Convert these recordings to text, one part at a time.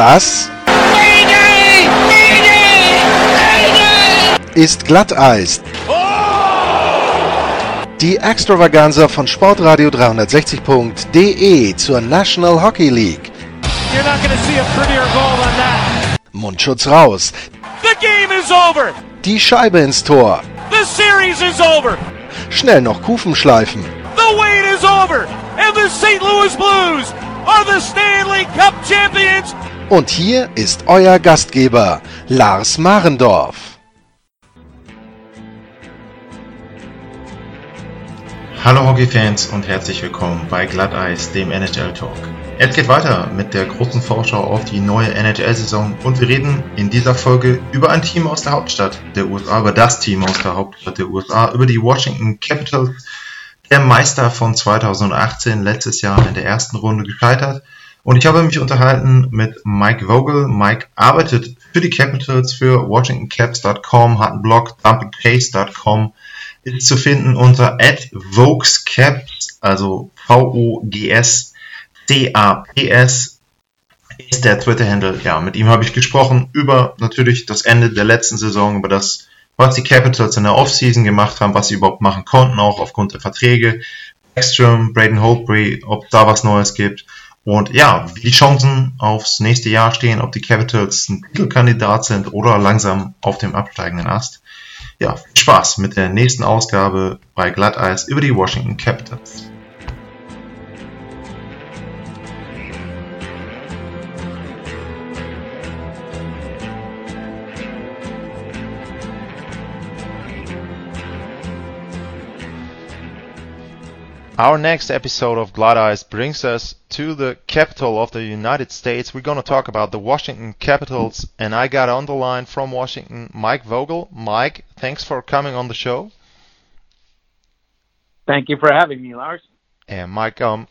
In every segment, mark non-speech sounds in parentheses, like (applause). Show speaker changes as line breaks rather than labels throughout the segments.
Das ist Glatteis. Die Extravaganza von Sportradio 360.de zur National Hockey League. Mundschutz raus.
The game is over.
Die Scheibe ins Tor.
The series is over.
Schnell noch Kufen schleifen.
The wait is over. And the St. Louis Blues are the Stanley Cup champions.
Und hier ist euer Gastgeber, Lars Marendorf.
Hallo Hockeyfans und herzlich willkommen bei Glatteis, dem NHL Talk. Es geht weiter mit der großen Vorschau auf die neue NHL-Saison und wir reden in dieser Folge über ein Team aus der Hauptstadt der USA, über das Team aus der Hauptstadt der USA, über die Washington Capitals, der Meister von 2018, letztes Jahr in der ersten Runde gescheitert. Und ich habe mich unterhalten mit Mike Vogel. Mike arbeitet für die Capitals, für WashingtonCaps.com, hat einen Blog, dumpingcase.com, ist zu finden unter @voguescaps, also V-O-G-S C-A-P-S ist der Twitter-Handle. Ja, mit ihm habe ich gesprochen über natürlich das Ende der letzten Saison, über das, was die Capitals in der Offseason gemacht haben, was sie überhaupt machen konnten, auch aufgrund der Verträge. Backstrom, Braden Holtbury, ob da was Neues gibt. Und ja, wie die Chancen aufs nächste Jahr stehen, ob die Capitals ein Titelkandidat sind oder langsam auf dem absteigenden Ast. Ja, viel Spaß mit der nächsten Ausgabe bei Glatteis über die Washington Capitals.
Our next episode of Glatteis brings us to the capital of the United States. We're going to talk about the Washington Capitals, and I got on the line from Washington Mike Vogel. Mike, thanks for coming on the show.
Thank you for having me, Lars.
And Mike, um,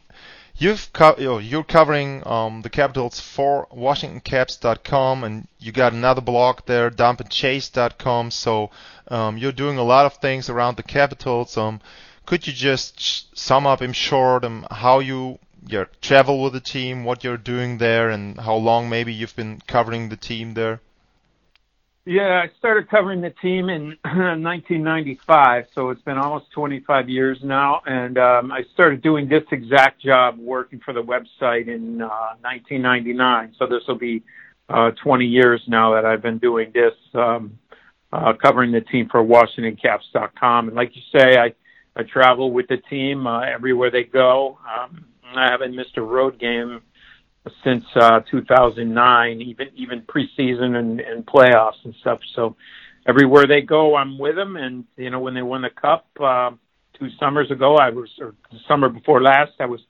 you've co- you're covering um, the Capitals for WashingtonCaps.com, and you got another blog there, dumpandchase.com. So um, you're doing a lot of things around the Capitals. Um, could you just sum up in short um, how you your travel with the team, what you're doing there, and how long maybe you've been covering the team there?
Yeah, I started covering the team in (clears throat) 1995, so it's been almost 25 years now. And um, I started doing this exact job working for the website in uh, 1999. So this will be uh, 20 years now that I've been doing this, um, uh, covering the team for WashingtonCaps.com. And like you say, I I travel with the team uh, everywhere they go. Um, I haven't missed a road game since uh, 2009, even even preseason and, and playoffs and stuff. So everywhere they go, I'm with them. And you know, when they won the cup uh, two summers ago, I was or the summer before last, I was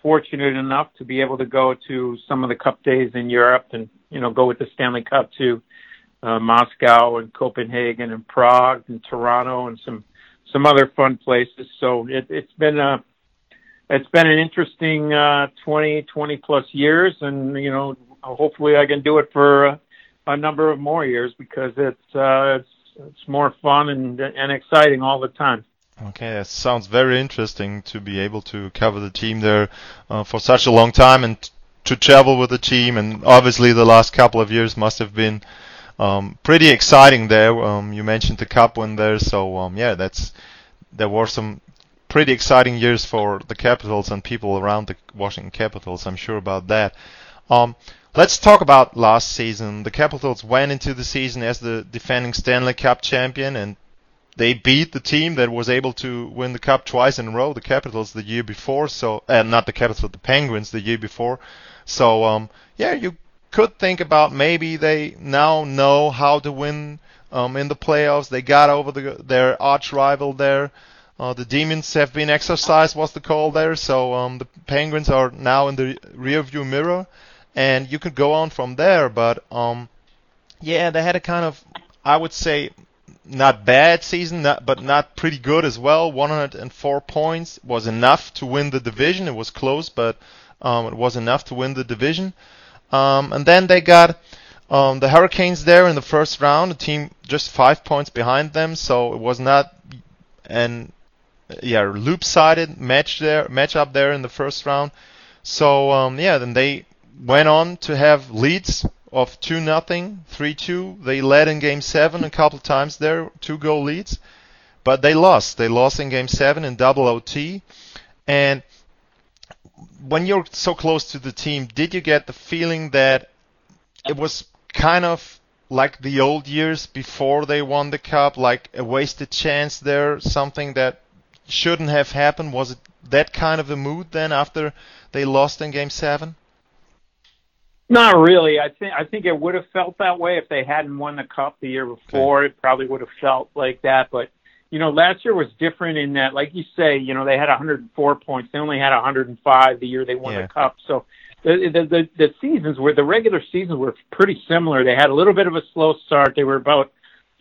fortunate enough to be able to go to some of the cup days in Europe and you know go with the Stanley Cup to uh, Moscow and Copenhagen and Prague and Toronto and some some other fun places. So it, it's been a it's been an interesting uh, 20 20 plus years, and you know hopefully I can do it for a, a number of more years because it's uh, it's it's more fun and and exciting all the time.
Okay, that sounds very interesting to be able to cover the team there uh, for such a long time and to travel with the team. And obviously, the last couple of years must have been um, pretty exciting there. Um, you mentioned the cup win there, so um, yeah, that's there were some pretty exciting years for the Capitals and people around the Washington Capitals. I'm sure about that. Um, let's talk about last season. The Capitals went into the season as the defending Stanley Cup champion, and they beat the team that was able to win the cup twice in a row, the Capitals the year before. So, uh, not the Capitals, the Penguins the year before. So, um, yeah, you could think about maybe they now know how to win um, in the playoffs. They got over the, their arch rival there. Uh, the demons have been exorcised, was the call there. So um, the Penguins are now in the rearview mirror, and you could go on from there. But um, yeah, they had a kind of, I would say, not bad season, not, but not pretty good as well. 104 points was enough to win the division. It was close, but um, it was enough to win the division. Um, and then they got um, the Hurricanes there in the first round, a team just five points behind them, so it was not an yeah loop-sided match there match up there in the first round. So um, yeah, then they went on to have leads of 2 nothing, 3-2. They led in game 7 a couple times there, two goal leads. But they lost. They lost in game 7 in double OT. And when you're so close to the team, did you get the feeling that it was kind of like the old years before they won the cup, like a wasted chance there, something that shouldn't have happened? Was it that kind of a mood then after they lost in game 7?
Not really. I think I think it would have felt that way if they hadn't won the cup the year before. Okay. It probably would have felt like that. But you know, last year was different in that, like you say, you know, they had 104 points. They only had 105 the year they won yeah. the cup. So the, the the the seasons were the regular seasons were pretty similar. They had a little bit of a slow start. They were about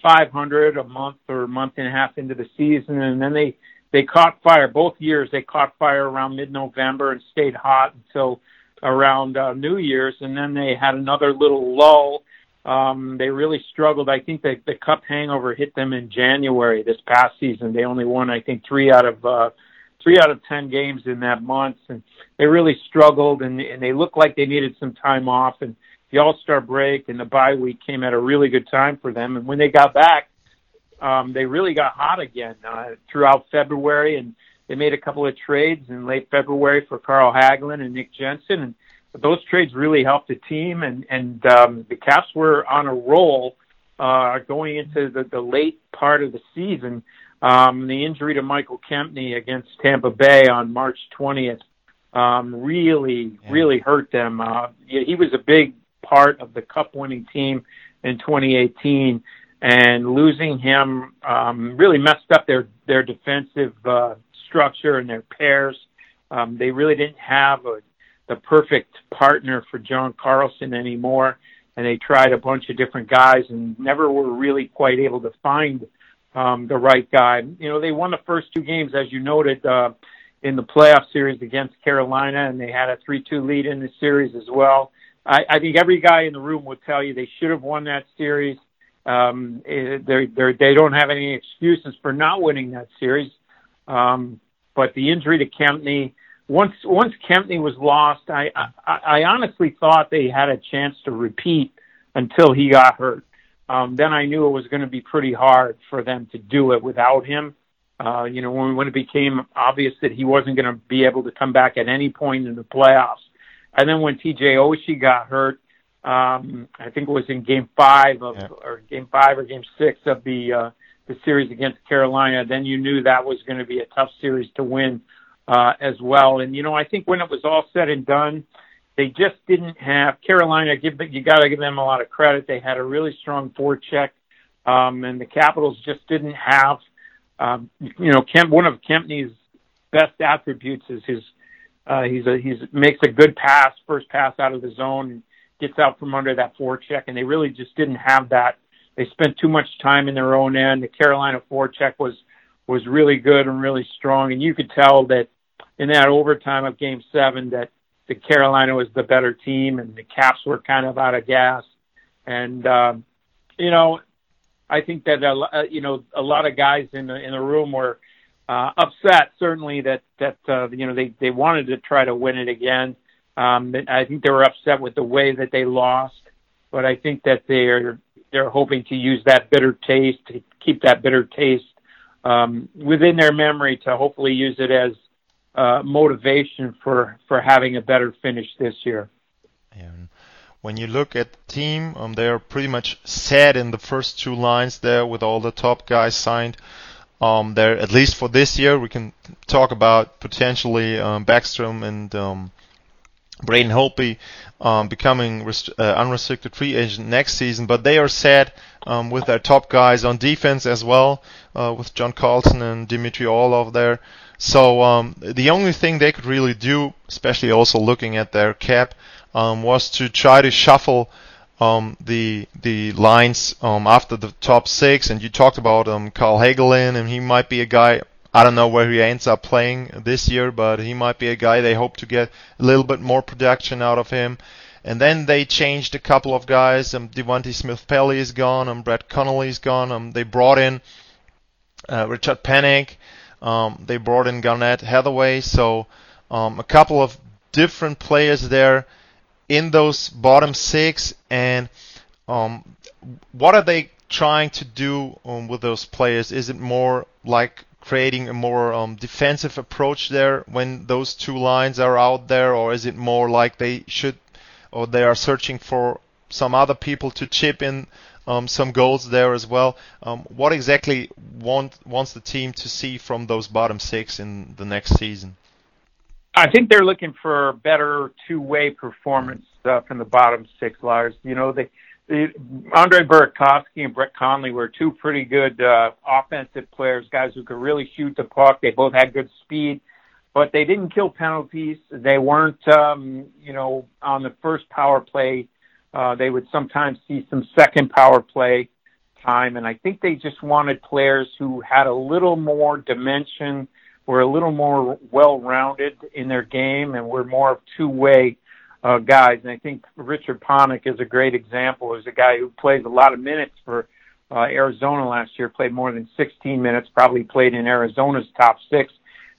500 a month or a month and a half into the season, and then they they caught fire both years. They caught fire around mid-November and stayed hot until around uh, New Year's, and then they had another little lull. Um, they really struggled. I think the, the cup hangover hit them in January this past season. They only won, I think, three out of uh, three out of ten games in that month, and they really struggled. And, and they looked like they needed some time off. And the All Star break and the bye week came at a really good time for them. And when they got back, um, they really got hot again uh, throughout February and they made a couple of trades in late February for Carl Hagelin and Nick Jensen, and those trades really helped the team. And and um, the Caps were on a roll uh, going into the, the late part of the season. Um, the injury to Michael Kempny against Tampa Bay on March 20th um, really, yeah. really hurt them. Uh, he was a big part of the Cup-winning team in 2018, and losing him um, really messed up their their defensive uh, structure and their pairs. Um, they really didn't have a, the perfect partner for John Carlson anymore, and they tried a bunch of different guys and never were really quite able to find um, the right guy. You know, they won the first two games, as you noted, uh, in the playoff series against Carolina, and they had a 3-2 lead in the series as well. I, I think every guy in the room would tell you they should have won that series. Um, eh, they they don't have any excuses for not winning that series. Um, but the injury to Kempny, once once Kempny was lost, I, I I honestly thought they had a chance to repeat until he got hurt. Um, then I knew it was going to be pretty hard for them to do it without him. Uh, you know, when when it became obvious that he wasn't going to be able to come back at any point in the playoffs, and then when T.J. Oshie got hurt, um, I think it was in Game Five of yeah. or Game Five or Game Six of the uh, the series against Carolina, then you knew that was going to be a tough series to win uh, as well. And you know, I think when it was all said and done, they just didn't have Carolina. Give you got to give them a lot of credit. They had a really strong forecheck, um, and the Capitals just didn't have. Um, you know, Kemp. One of Kempny's best attributes is his. Uh, he's a he's makes a good pass, first pass out of the zone, and gets out from under that forecheck, and they really just didn't have that they spent too much time in their own end. The Carolina forecheck was was really good and really strong, and you could tell that in that overtime of Game Seven that the Carolina was the better team, and the Caps were kind of out of gas. And um, you know, I think that uh, you know a lot of guys in the in the room were uh, upset. Certainly that that uh, you know they they wanted to try to win it again. Um, I think they were upset with the way that they lost, but I think that they're they're hoping to use that bitter taste to keep that bitter taste um, within their memory to hopefully use it as uh, motivation for for having a better finish this year.
And when you look at the team, um, they are pretty much set in the first two lines there with all the top guys signed. Um, there at least for this year, we can talk about potentially um, Backstrom and um, Braden Holtby um, becoming rest- uh, unrestricted free agent next season, but they are set um, with their top guys on defense as well, uh, with John Carlson and Dmitry Orlov there. So um, the only thing they could really do, especially also looking at their cap, um, was to try to shuffle um, the the lines um, after the top six. And you talked about Carl Hagelin, and he might be a guy I don't know where he ends up playing this year, but he might be a guy they hope to get a little bit more production out of him. And then they changed a couple of guys. Um, Devante Smith-Pelly is gone. Um, Brett Connolly is gone. Um, they brought in uh, Richard Panik. Um, they brought in Garnett Hathaway. So um, a couple of different players there. in those bottom six, and um, what are they trying to do um, with those players? Is it more like creating a more um, defensive approach there when those two lines are out there, or is it more like they should, or they are searching for some other people to chip in um, some goals there as well? Um, what exactly want, wants the team to see from those bottom six in the next season?
I think they're looking for better two-way performance uh, from the bottom six, Lars. You know, they Andre Burakovsky and Brett Connolly were two pretty good uh, offensive players, guys who could really shoot the puck. They both had good speed, but they didn't kill penalties. They weren't, um, you know, on the first power play. Uh, they would sometimes see some second power play time, and I think they just wanted players who had a little more dimension, were a little more well-rounded in their game, and were more of two-way uh, guys. And I think Richard Panik is a great example. He's a guy who plays a lot of minutes for uh, Arizona last year, played more than 16 minutes, probably played in Arizona's top six.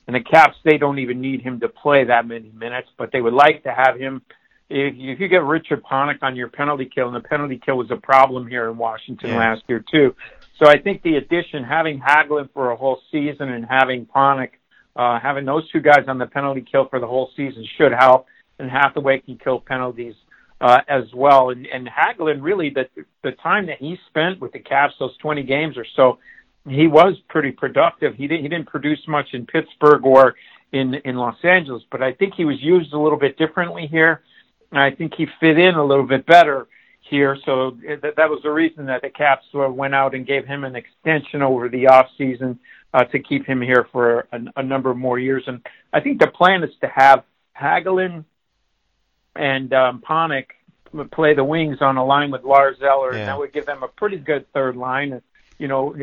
And the Caps, they don't even need him to play that many minutes, but they would like to have him. If, if you get Richard Panik on your penalty kill, and the penalty kill was a problem here in Washington yeah. last year too. So I think the addition, having Hagelin for a whole season and having Panik, uh, having those two guys on the penalty kill for the whole season should help and Hathaway can kill penalties uh, as well. And, and Hagelin, really, the the time that he spent with the Caps, those 20 games or so, he was pretty productive. He didn't he didn't produce much in Pittsburgh or in in Los Angeles, but I think he was used a little bit differently here. I think he fit in a little bit better here. So that, that was the reason that the Caps went out and gave him an extension over the off season uh, to keep him here for a, a number more years. And I think the plan is to have Hagelin and um, Panik would play the wings on a line with Lars Eller, yeah. and that would give them a pretty good third line. And, you know,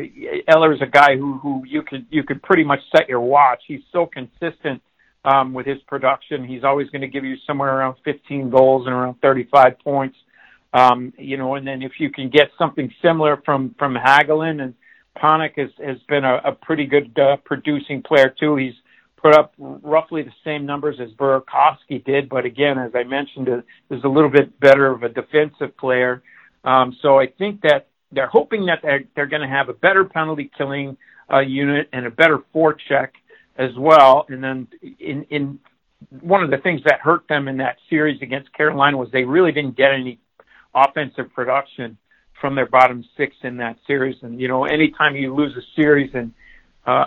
Eller's a guy who who you could you could pretty much set your watch. He's so consistent um, with his production. He's always going to give you somewhere around 15 goals and around 35 points. Um, you know, and then if you can get something similar from from Hagelin and Panik has has been a, a pretty good uh, producing player too. He's put up roughly the same numbers as Burakovsky did, but again, as I mentioned, is a little bit better of a defensive player. Um, so I think that they're hoping that they're, they're going to have a better penalty killing uh, unit and a better forecheck as well. And then in, in one of the things that hurt them in that series against Carolina was they really didn't get any offensive production from their bottom six in that series. And you know, anytime you lose a series and uh,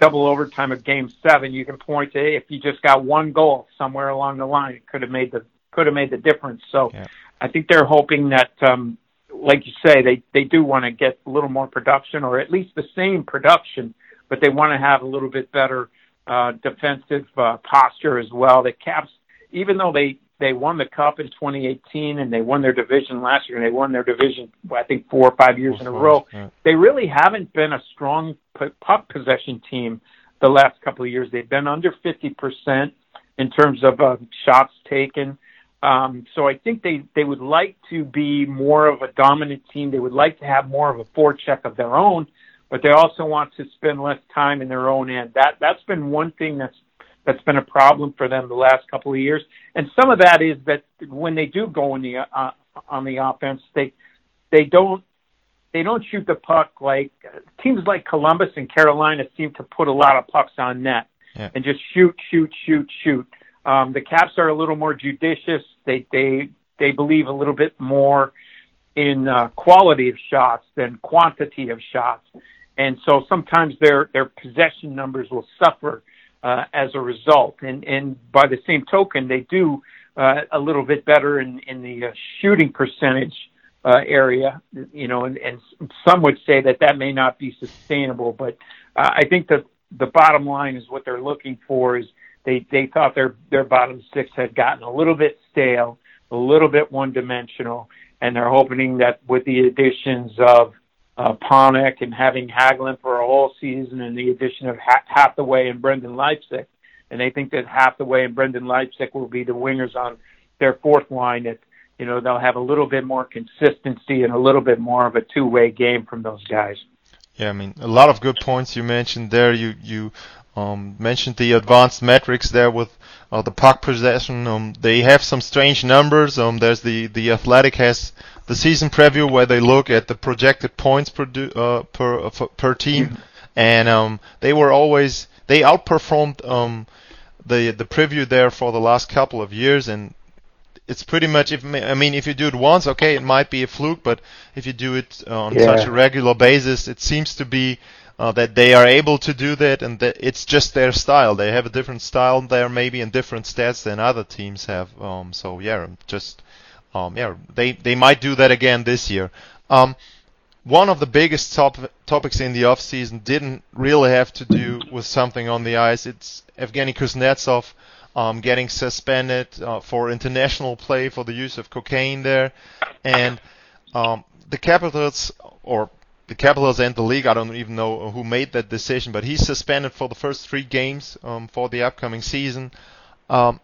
double overtime of game seven, you can point to hey, if you just got one goal somewhere along the line, it could have made the could have made the difference. So yeah. I think they're hoping that um like you say, they they do want to get a little more production or at least the same production, but they want to have a little bit better uh defensive uh, posture as well. The Caps even though they they won the cup in 2018 and they won their division last year and they won their division I think four or five years in a row. Yeah. They really haven't been a strong puck possession team the last couple of years. They've been under 50% in terms of uh, shots taken. Um, so I think they they would like to be more of a dominant team. They would like to have more of a forecheck of their own, but they also want to spend less time in their own end. That that's been one thing that's that's been a problem for them the last couple of years. And some of that is that when they do go in the uh, on the offense, they they don't they don't shoot the puck like teams like Columbus and Carolina seem to put a lot of pucks on net yeah. and just shoot, shoot, shoot, shoot. Um, the Caps are a little more judicious. They they they believe a little bit more in uh, quality of shots than quantity of shots, and so sometimes their their possession numbers will suffer uh, as a result. And, and by the same token, they do uh, a little bit better in, in the uh, shooting percentage uh, area, you know, and, and some would say that that may not be sustainable. But uh, I think that the bottom line is what they're looking for is they, they thought their, their bottom six had gotten a little bit stale, a little bit one dimensional, and they're hoping that with the additions of uh, Panik and having Hagelin for a whole season and the addition of ha- Hathaway and Brendan Leipsic. And they think that Hathaway and Brendan Leipsic will be the wingers on their fourth line. That you know they'll have a little bit more consistency and a little bit more of a two-way game from those guys.
Yeah, I mean a lot of good points you mentioned there. You you um, mentioned the advanced metrics there with uh, the puck possession. Um, they have some strange numbers. Um, there's the the Athletic has the season preview where they look at the projected points per uh, per uh, per team, mm-hmm. and um, they were always they outperformed um, the the preview there for the last couple of years, and it's pretty much if I mean if you do it once, okay, it might be a fluke, but if you do it on yeah. such a regular basis, it seems to be uh, that they are able to do that, and that it's just their style. They have a different style there, maybe, and different stats than other teams have. Um, so yeah, just um, yeah, they they might do that again this year. Um, one of the biggest top, topics in the off season didn't really have to do with something on the ice. It's Evgeny Kuznetsov um, getting suspended uh, for international play for the use of cocaine there, and um, the Capitals or the Capitals and the league. I don't even know who made that decision, but he's suspended for the first three games um, for the upcoming season. Um,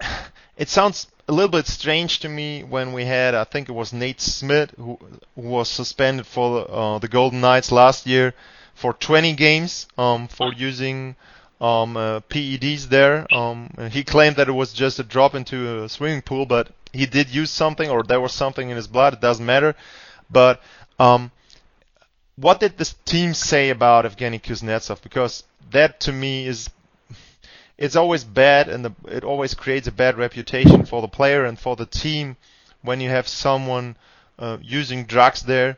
(sighs) it sounds a little bit strange to me when we had, I think it was Nate Schmidt who, who was suspended for uh, the Golden Knights last year for 20 games um, for using um, uh, PEDs there. Um, he claimed that it was just a drop into a swimming pool, but he did use something, or there was something in his blood. It doesn't matter. But um, what did the team say about Evgeny Kuznetsov? Because that to me is it's always bad, and the, it always creates a bad reputation for the player and for the team when you have someone uh, using drugs there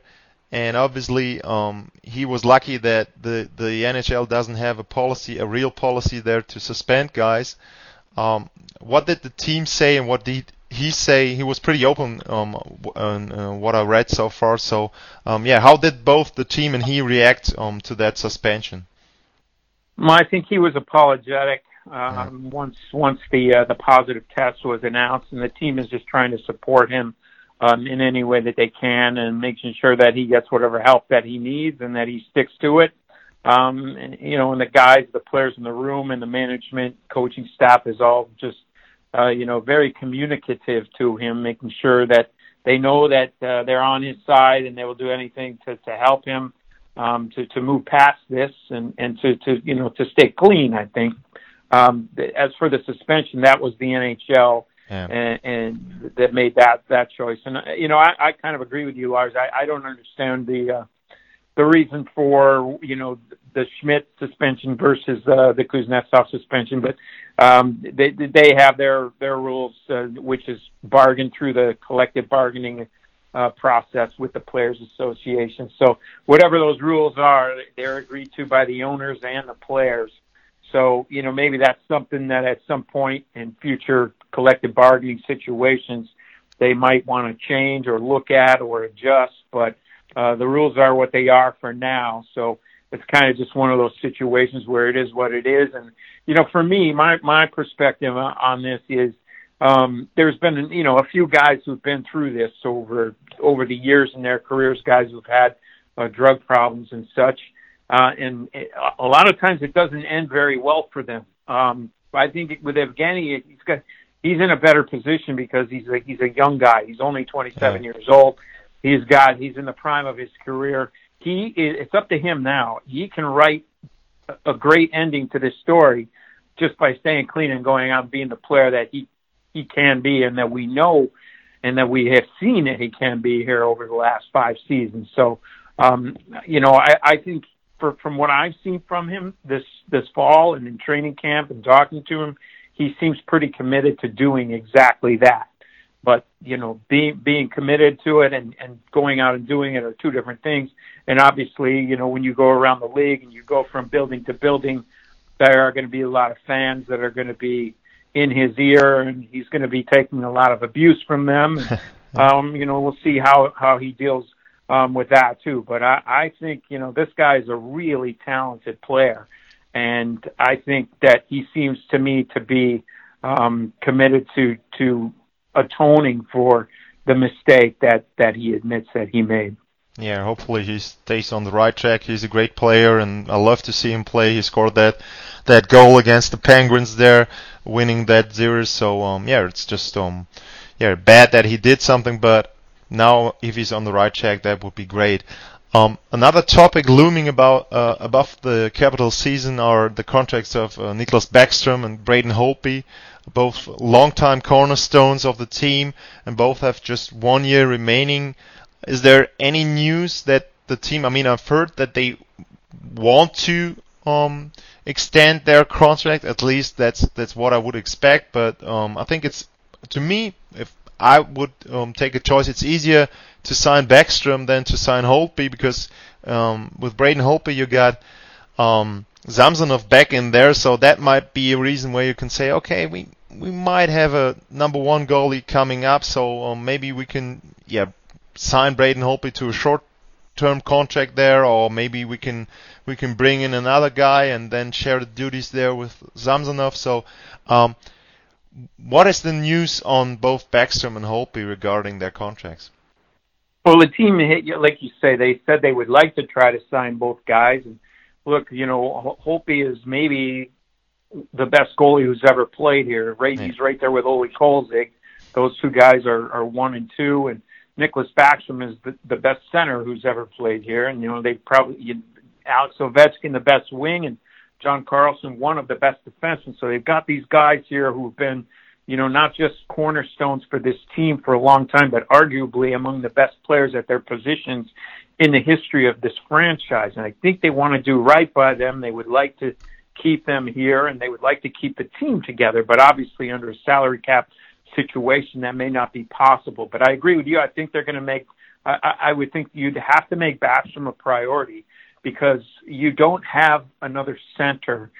and obviously um, he was lucky that the the NHL doesn't have a policy, a real policy there to suspend guys. Um, what did the team say, and what did he say? He was pretty open um, on uh, what I read so far. So um, yeah, how did both the team and he react um, to that suspension?
Well, I think he was apologetic. Um, once once the uh, the positive test was announced, and the team is just trying to support him um, in any way that they can and making sure that he gets whatever help that he needs and that he sticks to it. Um, and, you know, and the guys, the players in the room and the management, coaching staff is all just, uh, you know, very communicative to him, making sure that they know that uh, they're on his side and they will do anything to, to help him um, to, to move past this and, and to, to, you know, to stay clean, I think. Um, as for the suspension, that was the NHL yeah. and, and that made that that choice. And you know, I, I kind of agree with you, Lars. I, I don't understand the uh, the reason for you know the Schmidt suspension versus uh, the Kuznetsov suspension, but um, they they have their their rules, uh, which is bargained through the collective bargaining uh, process with the Players Association. So whatever those rules are, they're agreed to by the owners and the players. So you know maybe that's something that at some point in future collective bargaining situations they might want to change or look at or adjust, but uh, the rules are what they are for now. So it's kind of just one of those situations where it is what it is. And you know, for me, my my perspective on this is um, there's been you know a few guys who've been through this over over the years in their careers, guys who've had uh, drug problems and such. Uh, and a lot of times it doesn't end very well for them. Um, I think with Evgeny, he's got he's in a better position because he's a, he's a young guy. He's only 27 yeah. years old. He's got he's in the prime of his career. He it's up to him now. He can write a great ending to this story just by staying clean and going out and being the player that he he can be and that we know and that we have seen that he can be here over the last five seasons. So um, you know, I, I think for, from what I've seen from him this this fall and in training camp and talking to him, he seems pretty committed to doing exactly that. But you know, being being committed to it and and going out and doing it are two different things. And obviously, you know, when you go around the league and you go from building to building, there are going to be a lot of fans that are going to be in his ear, and he's going to be taking a lot of abuse from them. (laughs) um, you know, we'll see how how he deals um, with that too. But I, I think you know this guy is a really talented player, and I think that he seems to me to be um, committed to to atoning for the mistake that that he admits that he made.
Yeah, hopefully he stays on the right track. He's a great player, and I love to see him play. He scored that that goal against the Penguins there, winning that series. So um, yeah, it's just um, yeah, bad that he did something, but now if he's on the right track, that would be great. Um, another topic looming about uh, above the capital season are the contracts of uh, Niklas Backstrom and Braden Holtby, both longtime cornerstones of the team, and both have just one year remaining. Is there any news that the team? I mean, I've heard that they want to um, extend their contract. At least that's that's what I would expect. But um, I think it's to me, if I would um, take a choice, it's easier to sign Backstrom than to sign Holtby because um, with Braden Holtby you got um, back in there, so that might be a reason where you can say, okay, we we might have a number one goalie coming up, so um, maybe we can yeah sign Braden Holtby to a short term contract there, or maybe we can we can bring in another guy and then share the duties there with Samsonov. So, um, what is the news on both Backstrom and Holtby regarding their contracts?
Well, the team, hit, like you say, they said they would like to try to sign both guys. And look, you know, Holtby is maybe the best goalie who's ever played here. Right, he's right there with Ole Kolzig. Those two guys are, are one and two, and Nicklas Backstrom is the, the best center who's ever played here. And you know, they probably you, Alex Ovechkin, the best wing, and John Carlson, one of the best defensemen. So they've got these guys here who've been, you know, not just cornerstones for this team for a long time, but arguably among the best players at their positions in the history of this franchise. And I think they want to do right by them. They would like to keep them here and they would like to keep the team together, but obviously under a salary cap situation that may not be possible. But I agree with you. I think they're going to make, I, I would think you'd have to make Backstrom a priority because you don't have another center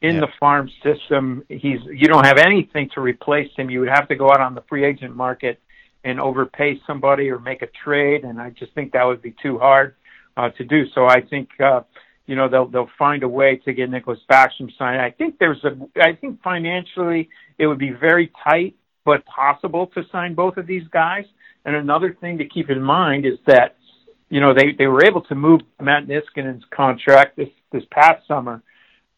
in yeah. the farm system. He's you don't have anything to replace him. You would have to go out on the free agent market and overpay somebody or make a trade, and I just think that would be too hard uh, to do. So I think uh, you know they'll they'll find a way to get Niklas Backstrom signed. I think there's a I think financially it would be very tight, but possible to sign both of these guys. And another thing to keep in mind is that you know, they, they were able to move Matt Niskanen's contract this, this past summer.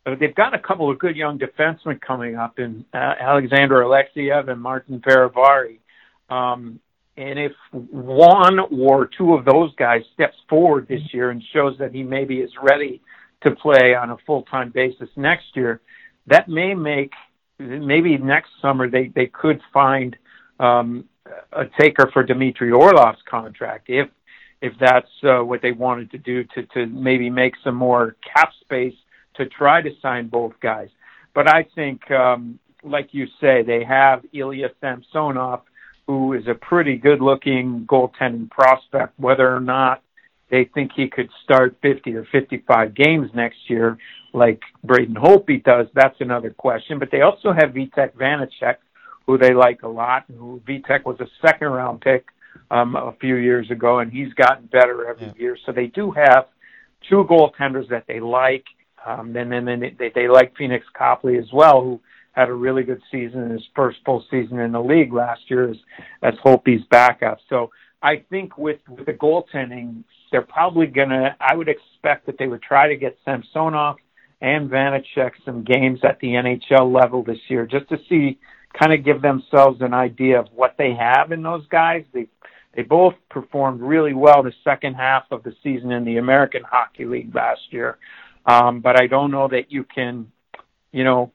But they've got a couple of good young defensemen coming up in uh, Alexander Alexeyev and Martin Fehervary. Um, and if one or two of those guys steps forward this year and shows that he maybe is ready to play on a full-time basis next year, that may make maybe next summer they they could find um, a taker for Dmitry Orlov's contract if if that's uh, what they wanted to do to to maybe make some more cap space to try to sign both guys. But I think, um, like you say, they have Ilya Samsonov, who is a pretty good-looking goaltending prospect. Whether or not they think he could start 50 or 55 games next year, like Braden Holtby does, that's another question. But they also have Vitek Vanecek, who they like a lot. Who Vitek was a second-round pick um, a few years ago, and he's gotten better every yeah. year. So they do have two goaltenders that they like. Um, and then, then they, they like Pheonix Copley as well, who had a really good season in his first full season in the league last year as, as Holtby's backup. So I think with, with the goaltending, they're probably going to, I would expect that they would try to get Samsonov and Vanecek some games at the NHL level this year just to see, kind of give themselves an idea of what they have in those guys. They they both performed really well the second half of the season in the American Hockey League last year. Um, but I don't know that you can, you know,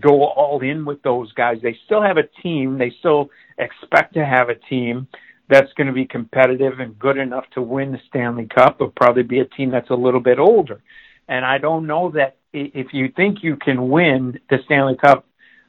go all in with those guys. They still have a team. They still expect to have a team that's going to be competitive and good enough to win the Stanley Cup. It'll probably be a team that's a little bit older. And I don't know that if you think you can win the Stanley Cup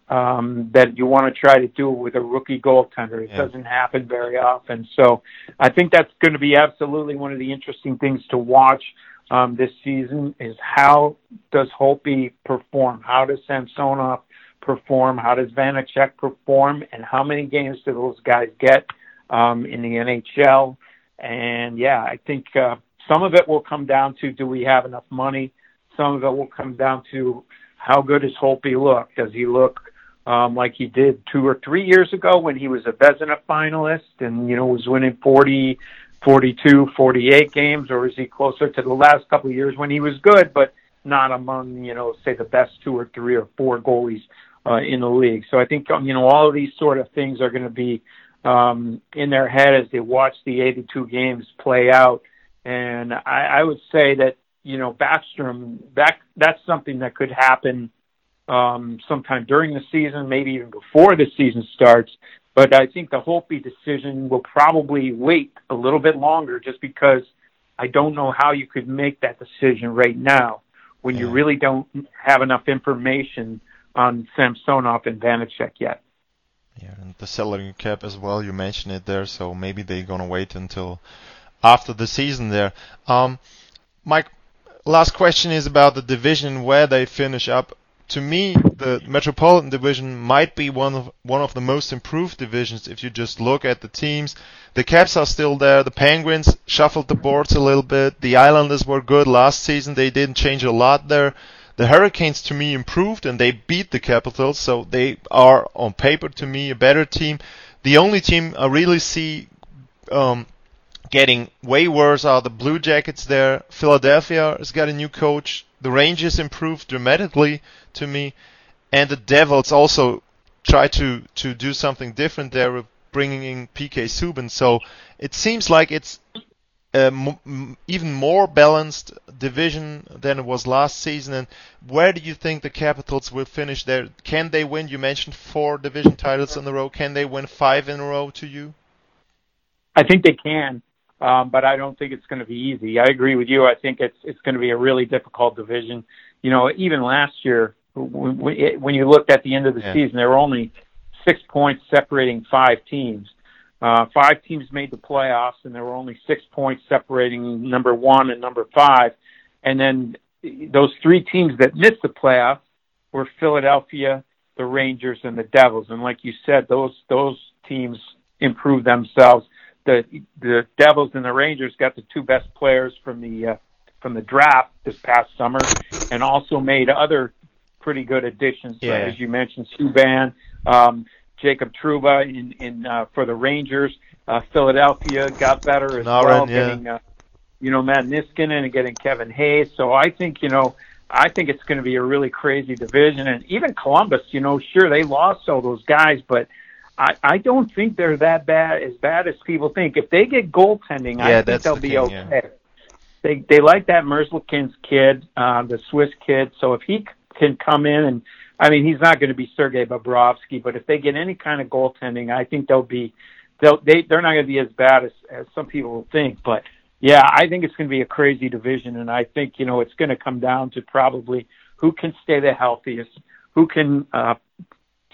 um, that you want to try to do with a rookie goaltender. It yeah. doesn't happen very often. So I think that's going to be absolutely one of the interesting things to watch um, this season is how does Holtby perform? How does Samsonov perform? How does Vanecek perform? And how many games do those guys get um, in the NHL? And yeah, I think uh, some of it will come down to do we have enough money? Some of it will come down to how good does Holtby look? Does he look um, like he did two or three years ago when he was a Vezina finalist and, you know, was winning 40, 42, 48 games, or is he closer to the last couple of years when he was good, but not among, you know, say the best two or three or four goalies uh, in the league? So I think, you know, all of these sort of things are going to be um, in their head as they watch the 82 games play out And I, I would say that you know Backstrom that that's something that could happen um, sometime during the season, maybe even before the season starts. But I think the Holtby decision will probably wait a little bit longer, just because I don't know how you could make that decision right now when you really don't have enough information on Samsonov and Vanecek yet.
Yeah, and the salary cap as well. You mentioned it there, so maybe they're gonna wait until after the season there. Um, Mike, last question is about the division where they finish up. To me, the Metropolitan Division might be one of one of the most improved divisions if you just look at the teams. The Caps are still there. The Penguins shuffled the boards a little bit. The Islanders were good last season. They didn't change a lot there. The Hurricanes to me improved and they beat the Capitals, so they are on paper to me a better team. The only team I really see um, getting way worse are the Blue Jackets there. Philadelphia has got a new coach. The Rangers improved dramatically to me, and the Devils also try to to do something different there with bringing in PK Subban. So it seems like it's even more balanced division than it was last season. And where do you think the Capitals will finish there? Can they win? You mentioned four division titles in a row. Can they win five in a row to you?
I think they can, um, but I don't think it's going to be easy. I agree with you. I think it's it's going to be a really difficult division. You know, even last year when, when you looked at the end of the yeah. season, there were only six points separating five teams. Uh, five teams made the playoffs, and there were only six points separating number one and number five. And then those three teams that missed the playoffs were Philadelphia, the Rangers, and the Devils. And like you said, those those teams improved themselves. The the Devils and the Rangers got the two best players from the uh, from the draft this past summer, and also made other pretty good additions. Yeah. as you mentioned, Subban, um, Jacob Trouba in, in uh, for the Rangers. Uh, Philadelphia got better as Not well, yeah. getting uh, you know Matt Niskanen and getting Kevin Hayes. So I think you know I think it's going to be a really crazy division, and even Columbus. You know, sure they lost all those guys, but I, I don't think they're that bad as bad as people think. If they get goaltending, yeah, I think they'll the be thing, okay. Yeah. They they like that Merzlikins kid, uh, the Swiss kid. So if he can come in and I mean, he's not going to be Sergei Bobrovsky, but if they get any kind of goaltending, I think they'll be they'll they they're not going to be as bad as as some people think. But yeah, I think it's going to be a crazy division, and I think you know it's going to come down to probably who can stay the healthiest, who can uh,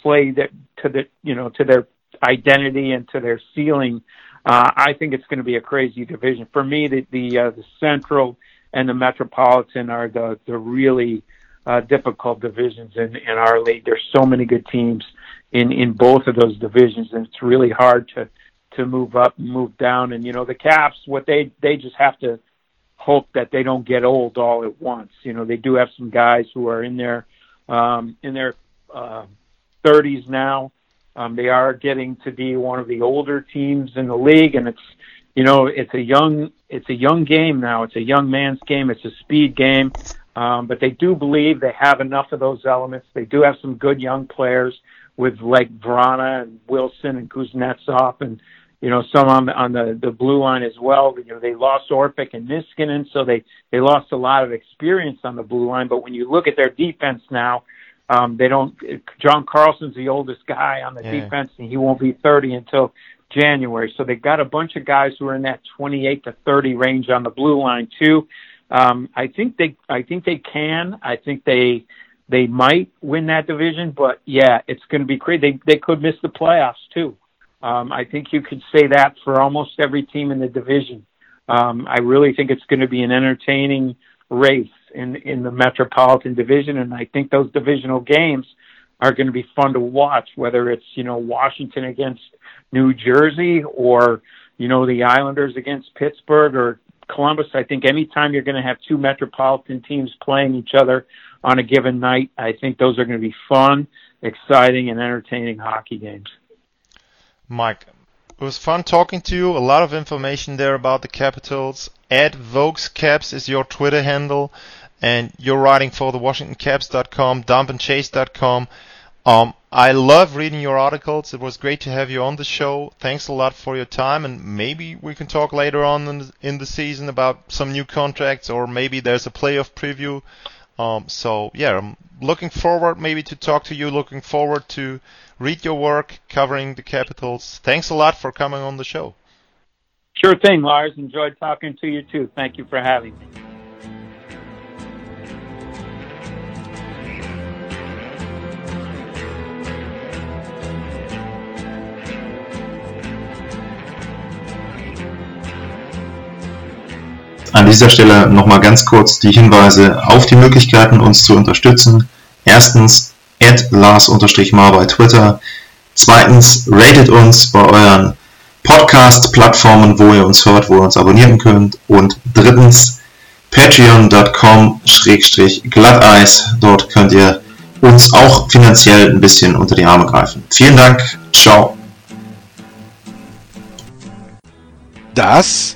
play that to the you know to their identity and to their ceiling. Uh, I think it's going to be a crazy division for me. The the uh, the Central and the Metropolitan are the the really uh, difficult divisions in, in our league. There's so many good teams in, in both of those divisions, and it's really hard to to move up and move down. And you know, the Caps, what they they just have to hope that they don't get old all at once. You know, they do have some guys who are in their um, in their uh, 30s now. Um, they are getting to be one of the older teams in the league, and it's you know it's a young it's a young game now. It's a young man's game. It's a speed game. Um, but they do believe they have enough of those elements. They do have some good young players with like Vrana and Wilson and Kuznetsov and you know some on the on the the blue line as well. You know they lost Orpik and Niskanen, so they they lost a lot of experience on the blue line. But when you look at their defense now, um, they don't. John Carlson's the oldest guy on the yeah. defense, and he won't be 30 until January. So they've got a bunch of guys who are in that 28 to 30 range on the blue line too. Um, I think they, I think they can. I think they, they might win that division, but yeah, it's going to be crazy. They, they could miss the playoffs too. Um, I think you could say that for almost every team in the division. Um, I really think it's going to be an entertaining race in in the Metropolitan Division, and I think those divisional games are going to be fun to watch. Whether it's you know Washington against New Jersey, or you know the Islanders against Pittsburgh, or Columbus, I think anytime you're going to have two metropolitan teams playing each other on a given night, I think those are going to be fun, exciting, and entertaining hockey games.
Mike, it was fun talking to you. A lot of information there about the Capitals. Ed Vogs Caps is your Twitter handle, and you're writing for the WashingtonCaps.com, dumpandchase.com. Um, I love reading your articles. It was great to have you on the show. Thanks a lot for your time, and maybe we can talk later on in the, season about some new contracts, or maybe there's a playoff preview. Um, so yeah, I'm looking forward maybe to talk to you. Looking forward to read your work covering the Capitals. Thanks a lot for coming on the show.
Sure thing, Lars. Enjoyed talking to you too. Thank you for having me.
An dieser Stelle nochmal ganz kurz die Hinweise auf die Möglichkeiten, uns zu unterstützen. Erstens, Lars-Mar bei Twitter. Zweitens, ratet uns bei euren Podcast-Plattformen, wo ihr uns hört, wo ihr uns abonnieren könnt. Und drittens, patreon.com-glatteis. Dort könnt ihr uns auch finanziell ein bisschen unter die Arme greifen. Vielen Dank. Ciao.
Das